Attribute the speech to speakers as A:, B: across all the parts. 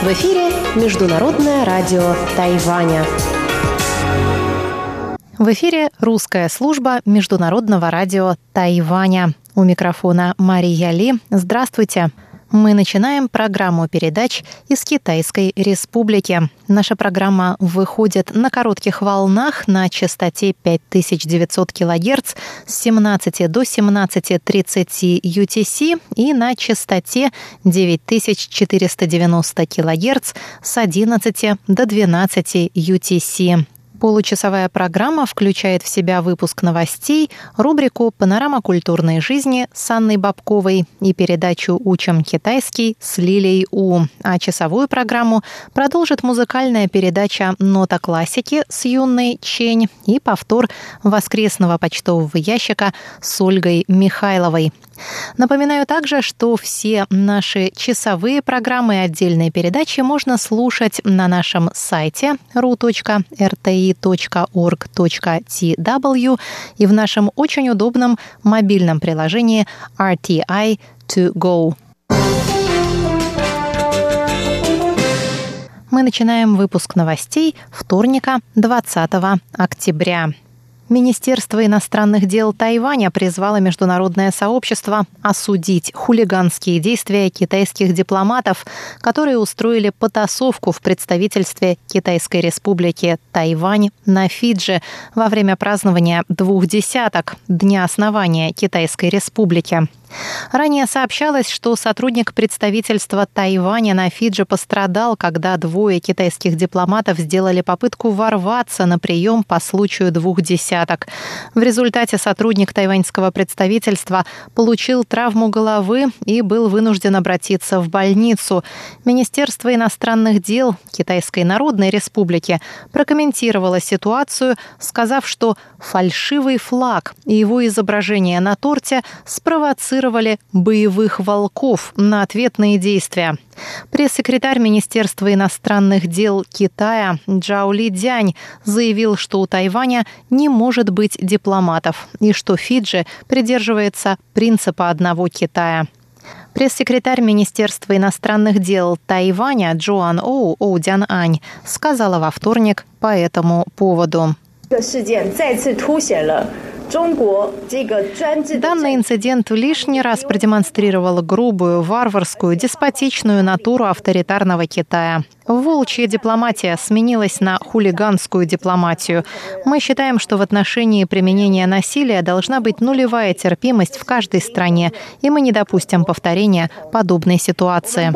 A: В эфире Международное радио Тайваня.
B: В эфире русская служба Международного радио Тайваня. У микрофона Мария Ли. Здравствуйте. Мы начинаем программу передач из Китайской Республики. Наша программа выходит на коротких волнах на частоте 5900 кГц с 17 до 17.30 UTC и на частоте 9490 кГц с 11 до 12 UTC. Получасовая программа включает в себя выпуск новостей, рубрику «Панорама культурной жизни» с Анной Бабковой и передачу «Учим китайский» с Лилией У. А часовую программу продолжит музыкальная передача «Нота классики» с Юной Чень и повтор воскресного почтового ящика с Ольгой Михайловой. Напоминаю также, что все наши часовые программы и отдельные передачи можно слушать на нашем сайте ru.rti.org.tw и в нашем очень удобном мобильном приложении RTI to go. Мы начинаем выпуск новостей вторника 20 октября. Министерство иностранных дел Тайваня призвало международное сообщество осудить хулиганские действия китайских дипломатов, которые устроили потасовку в представительстве Китайской республики Тайвань на Фиджи во время празднования двух десяток Дня основания Китайской республики. Ранее сообщалось, что сотрудник представительства Тайваня на Фиджи пострадал, когда двое китайских дипломатов сделали попытку ворваться на прием по случаю двух десяток. В результате сотрудник тайваньского представительства получил травму головы и был вынужден обратиться в больницу. Министерство иностранных дел Китайской Народной Республики прокомментировало ситуацию, сказав, что фальшивый флаг и его изображение на торте спровоцировали спровоцировали боевых волков на ответные действия. Пресс-секретарь Министерства иностранных дел Китая Джао Ли Дянь заявил, что у Тайваня не может быть дипломатов и что Фиджи придерживается принципа одного Китая. Пресс-секретарь Министерства иностранных дел Тайваня Джоан Оу Оудян Ань сказала во вторник по этому поводу. Данный инцидент лишний раз продемонстрировал грубую, варварскую, деспотичную натуру авторитарного Китая. Волчья дипломатия сменилась на хулиганскую дипломатию. Мы считаем, что в отношении применения насилия должна быть нулевая терпимость в каждой стране, и мы не допустим повторения подобной ситуации.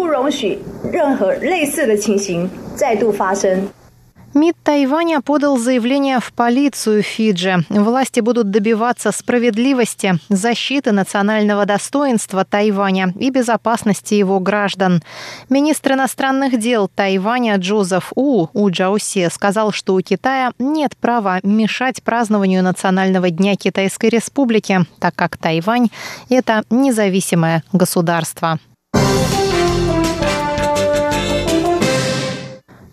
B: МИД Тайваня подал заявление в полицию Фиджи. Власти будут добиваться справедливости, защиты национального достоинства Тайваня и безопасности его граждан. Министр иностранных дел Тайваня Джозеф У У Джаусе сказал, что у Китая нет права мешать празднованию Национального дня Китайской Республики, так как Тайвань – это независимое государство.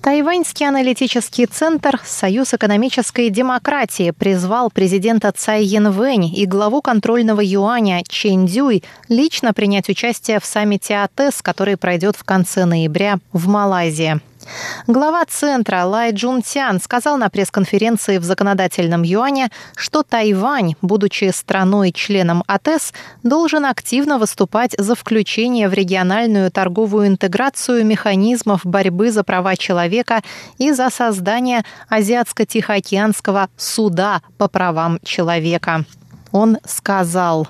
B: Тайваньский аналитический центр «Союз экономической демократии» призвал президента Цай Янвэнь и главу контрольного юаня Чен Дюй лично принять участие в саммите АТЭС, который пройдет в конце ноября в Малайзии. Глава центра Лай Джун Тян сказал на пресс-конференции в законодательном юане, что Тайвань, будучи страной-членом АТЭС, должен активно выступать за включение в региональную торговую интеграцию механизмов борьбы за права человека и за создание Азиатско-Тихоокеанского суда по правам человека. Он сказал.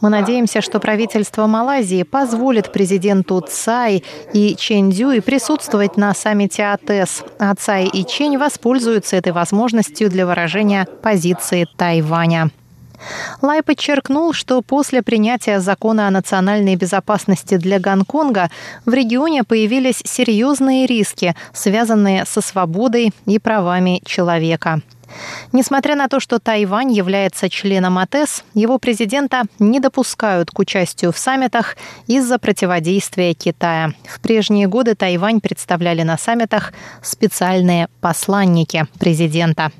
B: Мы надеемся, что правительство Малайзии позволит президенту Цай и Чен Дюй присутствовать на саммите АТЭС, а Цай и Чень воспользуются этой возможностью для выражения позиции Тайваня. Лай подчеркнул, что после принятия закона о национальной безопасности для Гонконга в регионе появились серьезные риски, связанные со свободой и правами человека. Несмотря на то, что Тайвань является членом АТЭС, его президента не допускают к участию в саммитах из-за противодействия Китая. В прежние годы Тайвань представляли на саммитах специальные посланники президента.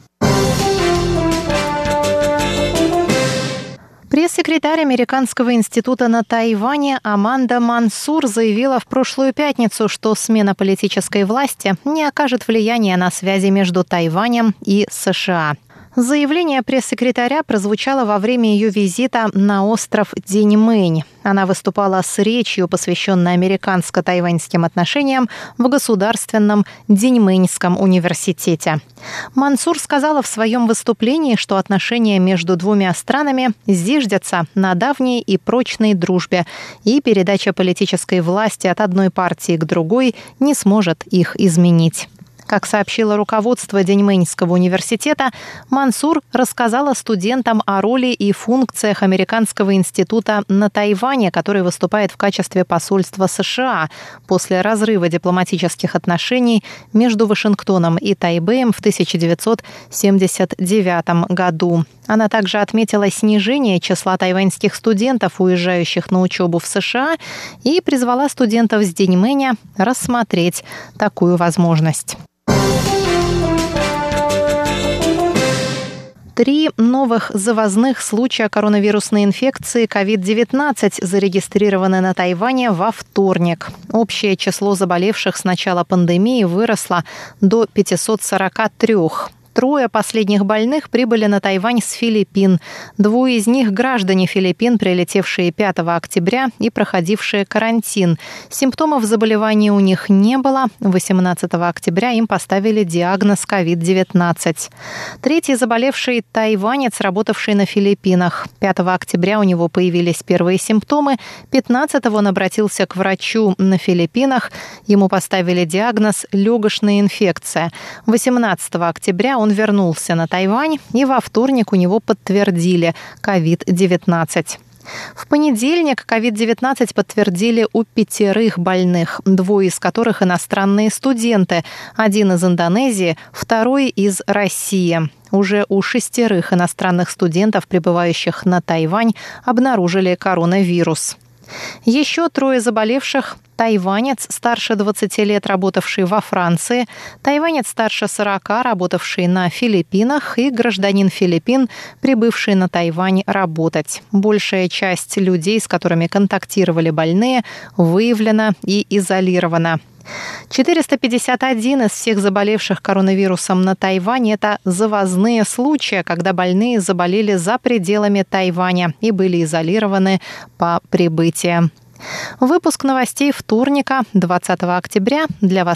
B: Секретарь Американского института на Тайване Аманда Мансур заявила в прошлую пятницу, что смена политической власти не окажет влияния на связи между Тайванем и США. Заявление пресс-секретаря прозвучало во время ее визита на остров Деньмэнь. Она выступала с речью, посвященной американско-тайваньским отношениям в Государственном Деньмэньском университете. Мансур сказала в своем выступлении, что отношения между двумя странами зиждятся на давней и прочной дружбе, и передача политической власти от одной партии к другой не сможет их изменить. Как сообщило руководство Деньмэньского университета, Мансур рассказала студентам о роли и функциях Американского института на Тайване, который выступает в качестве посольства США после разрыва дипломатических отношений между Вашингтоном и Тайбэем в 1979 году. Она также отметила снижение числа тайваньских студентов, уезжающих на учебу в США, и призвала студентов с Деньмэня рассмотреть такую возможность. Три новых завозных случая коронавирусной инфекции COVID-19 зарегистрированы на Тайване во вторник. Общее число заболевших с начала пандемии выросло до 543. Трое последних больных прибыли на Тайвань с Филиппин. Двое из них – граждане Филиппин, прилетевшие 5 октября и проходившие карантин. Симптомов заболевания у них не было. 18 октября им поставили диагноз COVID-19. Третий заболевший – тайванец, работавший на Филиппинах. 5 октября у него появились первые симптомы. 15 он обратился к врачу на Филиппинах. Ему поставили диагноз легочная инфекция. 18 октября он он вернулся на Тайвань, и во вторник у него подтвердили COVID-19. В понедельник COVID-19 подтвердили у пятерых больных, двое из которых иностранные студенты, один из Индонезии, второй из России. Уже у шестерых иностранных студентов, прибывающих на Тайвань, обнаружили коронавирус. Еще трое заболевших – тайванец, старше 20 лет, работавший во Франции, тайванец старше 40, работавший на Филиппинах и гражданин Филиппин, прибывший на Тайвань работать. Большая часть людей, с которыми контактировали больные, выявлена и изолирована. 451 из всех заболевших коронавирусом на Тайване – это завозные случаи, когда больные заболели за пределами Тайваня и были изолированы по прибытии. Выпуск новостей вторника, 20 октября, для вас